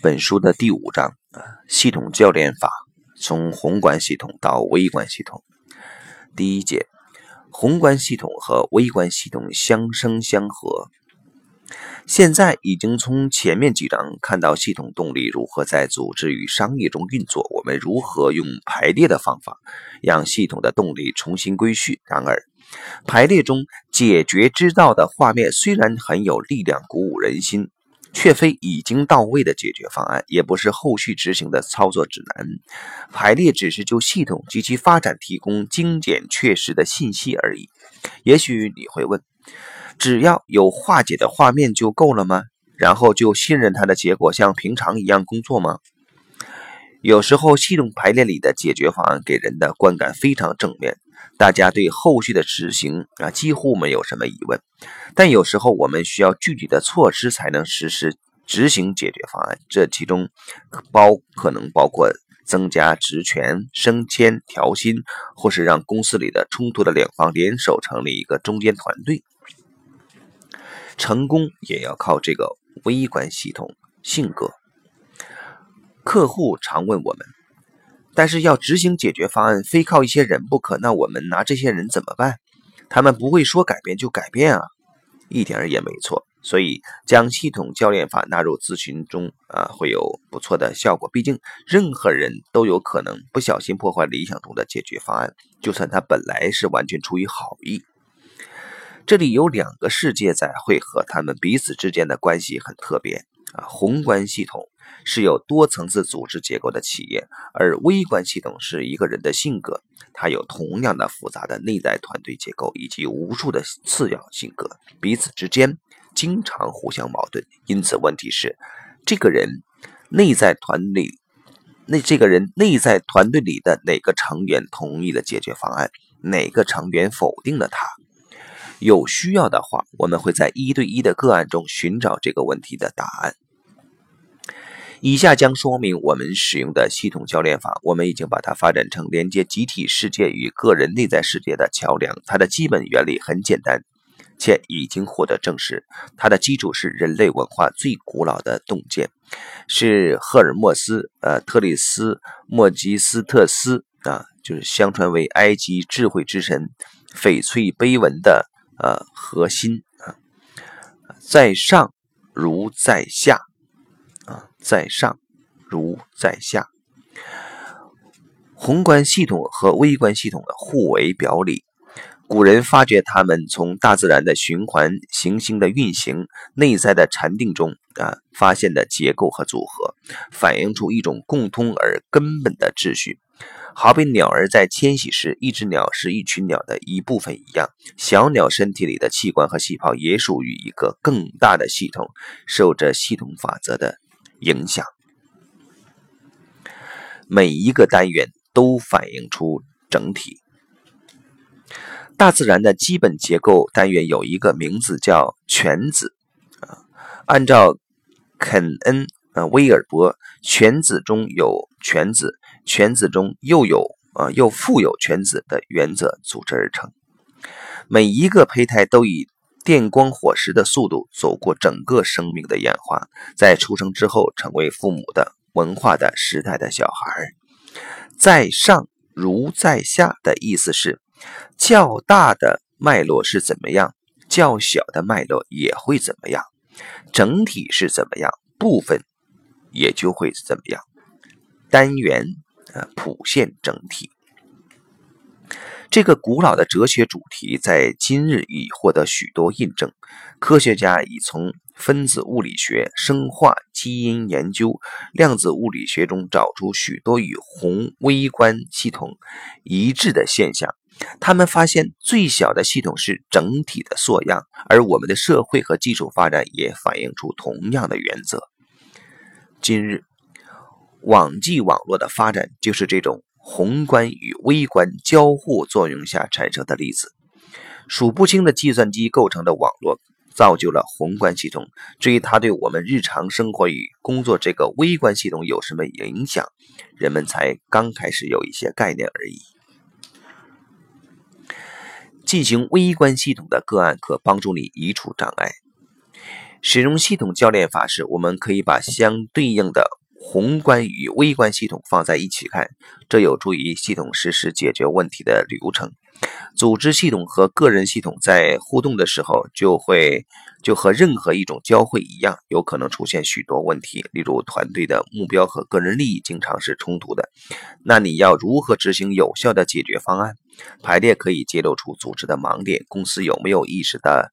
本书的第五章啊，系统教练法，从宏观系统到微观系统。第一节，宏观系统和微观系统相生相合。现在已经从前面几章看到系统动力如何在组织与商业中运作，我们如何用排列的方法让系统的动力重新归序。然而，排列中解决之道的画面虽然很有力量，鼓舞人心。却非已经到位的解决方案，也不是后续执行的操作指南。排列只是就系统及其发展提供精简确实的信息而已。也许你会问：只要有化解的画面就够了吗？然后就信任它的结果像平常一样工作吗？有时候，系统排列里的解决方案给人的观感非常正面，大家对后续的执行啊几乎没有什么疑问。但有时候，我们需要具体的措施才能实施执行解决方案，这其中包可能包括增加职权、升迁、调薪，或是让公司里的冲突的两方联手成立一个中间团队。成功也要靠这个微观系统性格。客户常问我们，但是要执行解决方案，非靠一些人不可。那我们拿这些人怎么办？他们不会说改变就改变啊，一点也没错。所以将系统教练法纳入咨询中啊，会有不错的效果。毕竟任何人都有可能不小心破坏理想中的解决方案，就算他本来是完全出于好意。这里有两个世界在汇合，他们彼此之间的关系很特别啊，宏观系统。是有多层次组织结构的企业，而微观系统是一个人的性格，它有同样的复杂的内在团队结构以及无数的次要性格，彼此之间经常互相矛盾。因此，问题是这个人内在团队，那这个人内在团队里的哪个成员同意了解决方案，哪个成员否定了他？有需要的话，我们会在一对一的个案中寻找这个问题的答案。以下将说明我们使用的系统教练法。我们已经把它发展成连接集体世界与个人内在世界的桥梁。它的基本原理很简单，且已经获得证实。它的基础是人类文化最古老的洞见，是赫尔墨斯呃特里斯莫吉斯特斯啊，就是相传为埃及智慧之神翡翠碑文的呃核心啊，在上如在下。在上如在下，宏观系统和微观系统的互为表里。古人发掘他们从大自然的循环行星的运行、内在的禅定中啊发现的结构和组合，反映出一种共通而根本的秩序。好比鸟儿在迁徙时，一只鸟是一群鸟的一部分一样，小鸟身体里的器官和细胞也属于一个更大的系统，受着系统法则的。影响每一个单元都反映出整体。大自然的基本结构单元有一个名字叫全子啊。按照肯恩啊威尔伯全子中有全子，全子中又有啊又富有全子的原则组织而成。每一个胚胎都以。电光火石的速度走过整个生命的演化，在出生之后成为父母的文化的时代的小孩，在上如在下的意思是，较大的脉络是怎么样，较小的脉络也会怎么样，整体是怎么样，部分也就会怎么样，单元啊谱线整体。这个古老的哲学主题在今日已获得许多印证。科学家已从分子物理学、生化、基因研究、量子物理学中找出许多与宏微观系统一致的现象。他们发现，最小的系统是整体的缩样，而我们的社会和技术发展也反映出同样的原则。今日，网际网络的发展就是这种。宏观与微观交互作用下产生的粒子，数不清的计算机构成的网络，造就了宏观系统。至于它对我们日常生活与工作这个微观系统有什么影响，人们才刚开始有一些概念而已。进行微观系统的个案，可帮助你移除障碍。使用系统教练法时，我们可以把相对应的宏观与微观系统放在一起看，这有助于系统实施解决问题的流程。组织系统和个人系统在互动的时候，就会就和任何一种交汇一样，有可能出现许多问题。例如，团队的目标和个人利益经常是冲突的，那你要如何执行有效的解决方案？排列可以揭露出组织的盲点，公司有没有意识的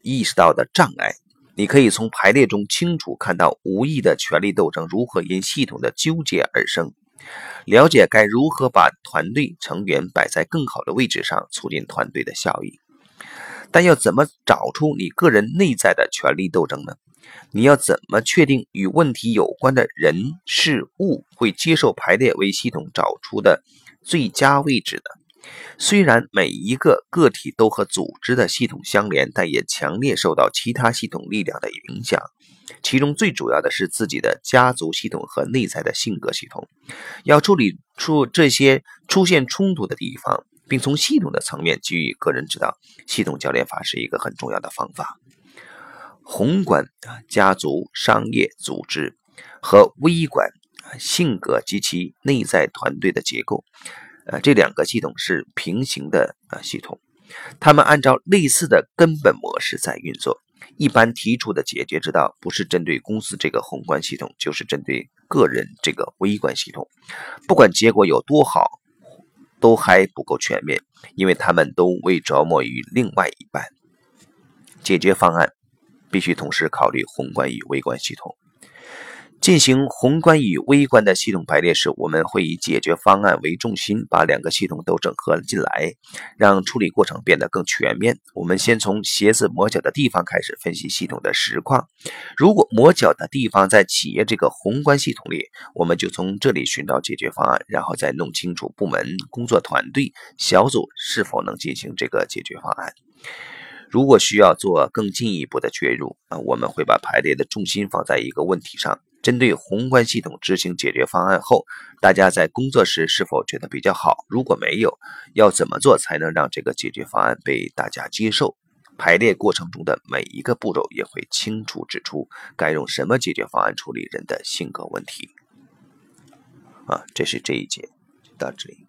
意识到的障碍？你可以从排列中清楚看到无意的权力斗争如何因系统的纠结而生。了解该如何把团队成员摆在更好的位置上，促进团队的效益。但要怎么找出你个人内在的权力斗争呢？你要怎么确定与问题有关的人事物会接受排列为系统找出的最佳位置呢？虽然每一个个体都和组织的系统相连，但也强烈受到其他系统力量的影响。其中最主要的是自己的家族系统和内在的性格系统。要处理出这些出现冲突的地方，并从系统的层面给予个人指导，系统教练法是一个很重要的方法。宏观，家族、商业、组织和微观，性格及其内在团队的结构。呃，这两个系统是平行的啊系统，它们按照类似的根本模式在运作。一般提出的解决之道，不是针对公司这个宏观系统，就是针对个人这个微观系统。不管结果有多好，都还不够全面，因为他们都未着墨于另外一半。解决方案必须同时考虑宏观与微观系统。进行宏观与微观的系统排列时，我们会以解决方案为重心，把两个系统都整合进来，让处理过程变得更全面。我们先从鞋子磨脚的地方开始分析系统的实况。如果磨脚的地方在企业这个宏观系统里，我们就从这里寻找解决方案，然后再弄清楚部门、工作团队、小组是否能进行这个解决方案。如果需要做更进一步的介入啊，我们会把排列的重心放在一个问题上。针对宏观系统执行解决方案后，大家在工作时是否觉得比较好？如果没有，要怎么做才能让这个解决方案被大家接受？排列过程中的每一个步骤也会清楚指出该用什么解决方案处理人的性格问题。啊，这是这一节，到这里。